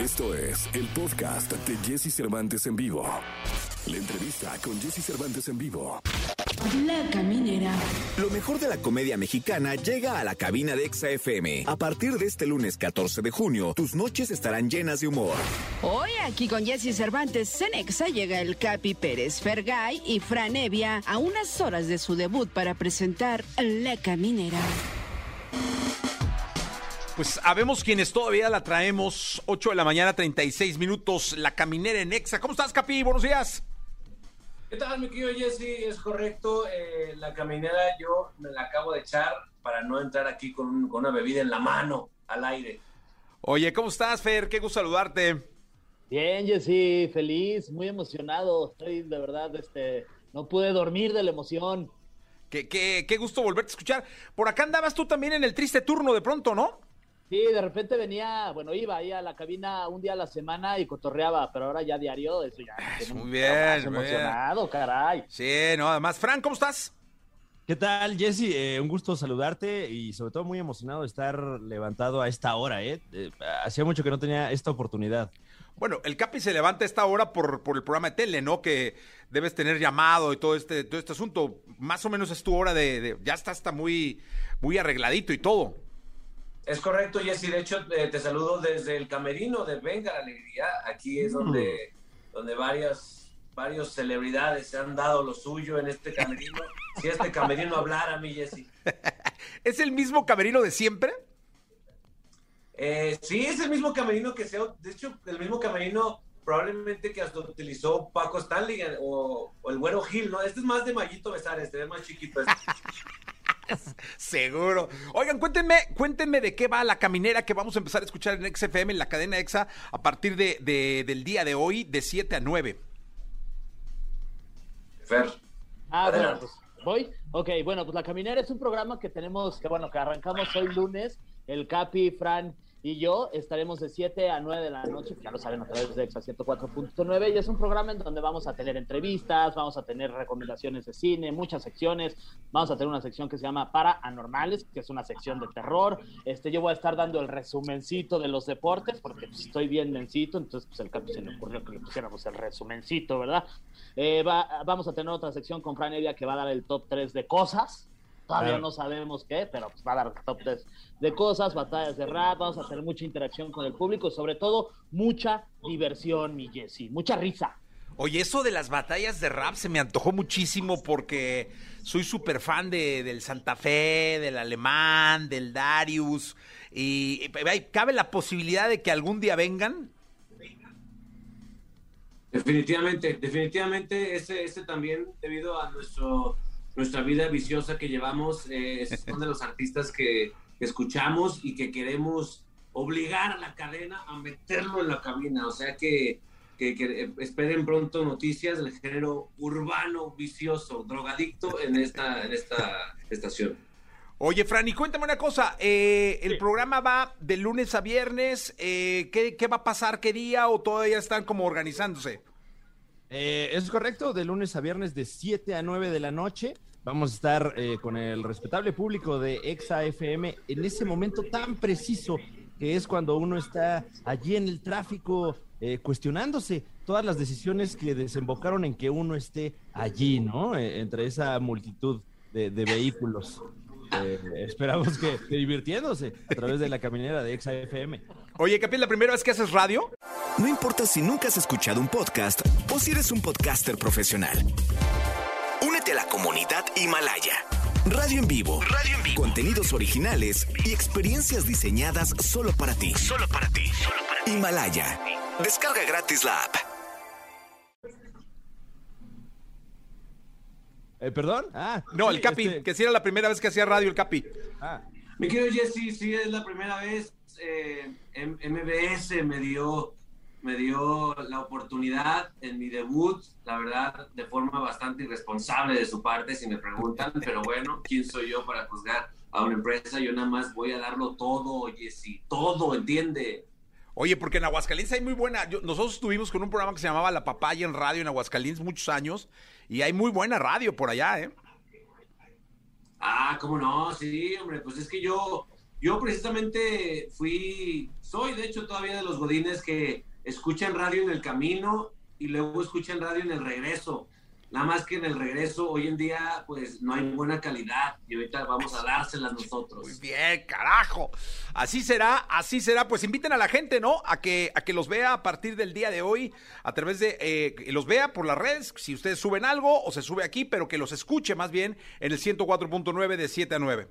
Esto es el podcast de Jesse Cervantes en vivo. La entrevista con Jesse Cervantes en vivo. La Caminera. Lo mejor de la comedia mexicana llega a la cabina de Exa FM. A partir de este lunes 14 de junio, tus noches estarán llenas de humor. Hoy aquí con Jesse Cervantes Cenexa llega el Capi Pérez Fergay y Fran Evia a unas horas de su debut para presentar La Caminera. Pues habemos quienes todavía la traemos. 8 de la mañana, 36 minutos. La caminera en Exa. ¿Cómo estás, Capi? Buenos días. ¿Qué tal, mi querido Jesse? Es correcto. eh, la caminera yo me la acabo de echar para no entrar aquí con, un- con una bebida en la mano, al aire. Oye, ¿cómo estás, Fer? Qué gusto saludarte. Bien, Jessy, feliz, muy emocionado. Estoy de verdad, este, no pude dormir de la emoción. Qué, qué, qué gusto volverte a escuchar. Por acá andabas tú también en el triste turno de pronto, ¿no? Sí, de repente venía, bueno, iba ahí a la cabina un día a la semana y cotorreaba, pero ahora ya diario, eso ya. me tiene muy bien, más muy bien. emocionado, caray. Sí, no, además. Fran, ¿cómo estás? ¿Qué tal, Jesse? Eh, un gusto saludarte y sobre todo muy emocionado de estar levantado a esta hora, ¿eh? Eh, hacía mucho que no tenía esta oportunidad. Bueno, el Capi se levanta a esta hora por, por el programa de tele, ¿no? Que debes tener llamado y todo este, todo este asunto. Más o menos es tu hora de. de- ya está, está muy, muy arregladito y todo. Es correcto, Jesse. De hecho, eh, te saludo desde el camerino de Venga la Alegría. Aquí es donde, donde varias, varias celebridades se han dado lo suyo en este camerino. si este camerino hablara, mi Jesse. ¿Es el mismo camerino de siempre? Eh, sí, es el mismo camerino que sea, de hecho, el mismo camerino probablemente que hasta utilizó Paco Stanley eh, o, o el Güero Gil, ¿no? Este es más de Mayito Besares, este es más chiquito. este. Seguro. Oigan, cuéntenme, cuéntenme de qué va la caminera que vamos a empezar a escuchar en XFM, en la cadena EXA, a partir de, de- del día de hoy, de 7 a 9. Fer. Ah, bueno, Adelante. pues, ¿voy? Ok, bueno, pues La Caminera es un programa que tenemos, que bueno, que arrancamos hoy lunes, el Capi, Fran y yo estaremos de 7 a 9 de la noche, ya lo saben a través de Exa 104.9, y es un programa en donde vamos a tener entrevistas, vamos a tener recomendaciones de cine, muchas secciones, vamos a tener una sección que se llama Para Anormales, que es una sección de terror, este, yo voy a estar dando el resumencito de los deportes, porque pues, estoy bien mencito, entonces pues el Capi se le ocurrió que le pusiéramos el resumencito, ¿verdad? Eh, va- vamos a tener otra sección con Fran Evia que va a dar el top 3 de cosas. Todavía Claro. no sabemos qué, pero pues va a dar top 3 de cosas, batallas de rap, vamos a tener mucha interacción con el público y sobre todo mucha diversión, mi Jessy, mucha risa. Oye, eso de las batallas de rap se me antojó muchísimo porque soy súper fan de, del Santa Fe, del Alemán, del Darius. Y, y, ¿cabe la posibilidad de que algún día vengan? Definitivamente, definitivamente ese, ese también debido a nuestro, nuestra vida viciosa que llevamos, eh, son de los artistas que, escuchamos y que queremos obligar a la cadena a meterlo en la cabina, o sea que, que, que, esperen pronto noticias del género urbano, vicioso, drogadicto en esta, en esta estación. Oye, Fran, y cuéntame una cosa. eh, el programa va de lunes a viernes. eh, ¿qué, qué va a pasar? ¿Qué día? ¿O todavía están como organizándose? Eh, es correcto, de lunes a viernes de 7 a 9 de la noche. Vamos a estar eh, con el respetable público de Exa FM en ese momento tan preciso que es cuando uno está allí en el tráfico eh, cuestionándose todas las decisiones que desembocaron en que uno esté allí, ¿no? Eh, entre esa multitud de vehículos. Eh, esperamos que, divirtiéndose a través de la caminera de Exa FM. Oye, Capi, ¿es la primera vez que haces radio? No importa si nunca has escuchado un podcast o si eres un podcaster profesional. Únete a la comunidad Himalaya. Radio en vivo. Radio en vivo. Contenidos originales y experiencias diseñadas solo para ti. Solo para ti. Himalaya. Descarga gratis la app. Eh, ¿Perdón? Ah, No, sí, el Capi, este- que si era la primera vez que hacía radio el Capi. ah. Mi querido Jesse, sí es la primera vez. eh, MBS me dio, me dio la oportunidad en mi debut, la verdad, de forma bastante irresponsable de su parte, si me preguntan, pero bueno, ¿quién soy yo para juzgar a una empresa? Yo nada más voy a darlo todo, Jesse, todo, ¿entiende? Oye, porque en Aguascalientes hay muy buena. nosotros estuvimos con un programa que se llamaba La Papaya en radio en Aguascalientes muchos años y hay muy buena radio por allá, ¿eh? Ah, cómo no, sí, hombre, pues es que yo, yo precisamente fui, soy de hecho todavía de los godines que escuchan radio en el camino y luego escuchan radio en el regreso. Nada más que en el regreso, hoy en día, pues no hay buena calidad y ahorita vamos a dárselas nosotros. Muy bien, carajo. Así será, así será. Pues inviten a la gente, ¿no? A que, a que los vea a partir del día de hoy, a través de, eh, los vea por las redes, si ustedes suben algo o se sube aquí, pero que los escuche más bien en el 104.9 de 7 a 9.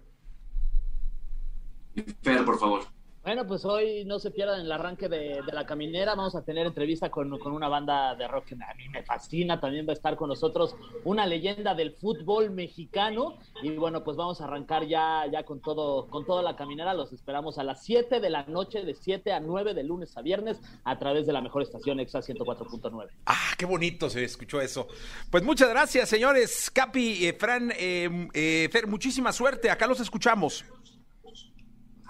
Fer, por favor. Bueno, pues hoy no se pierdan el arranque de, la caminera. Vamos a tener entrevista con, con, una banda de rock que a mí me fascina. También va a estar con nosotros una leyenda del fútbol mexicano. Y bueno, pues vamos a arrancar ya, ya con todo, con toda la caminera. Los esperamos a las 7 de la noche, de 7 a 9 de lunes a viernes, a través de la mejor estación EXA 104.9. Ah, qué bonito se escuchó eso. Pues muchas gracias, señores. Capi, eh, Fran, eh, eh, Fer, muchísima suerte. Acá los escuchamos.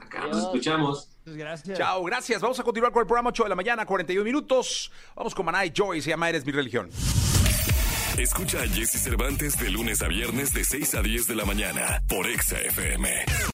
Acá nos escuchamos. Gracias. Chao, gracias. Vamos a continuar con el programa 8 de la mañana, 41 minutos. Vamos con Maná y Joy, se llama Eres mi religión. Escucha a Jesse Cervantes de lunes a viernes de 6 a 10 de la mañana por Exa FM.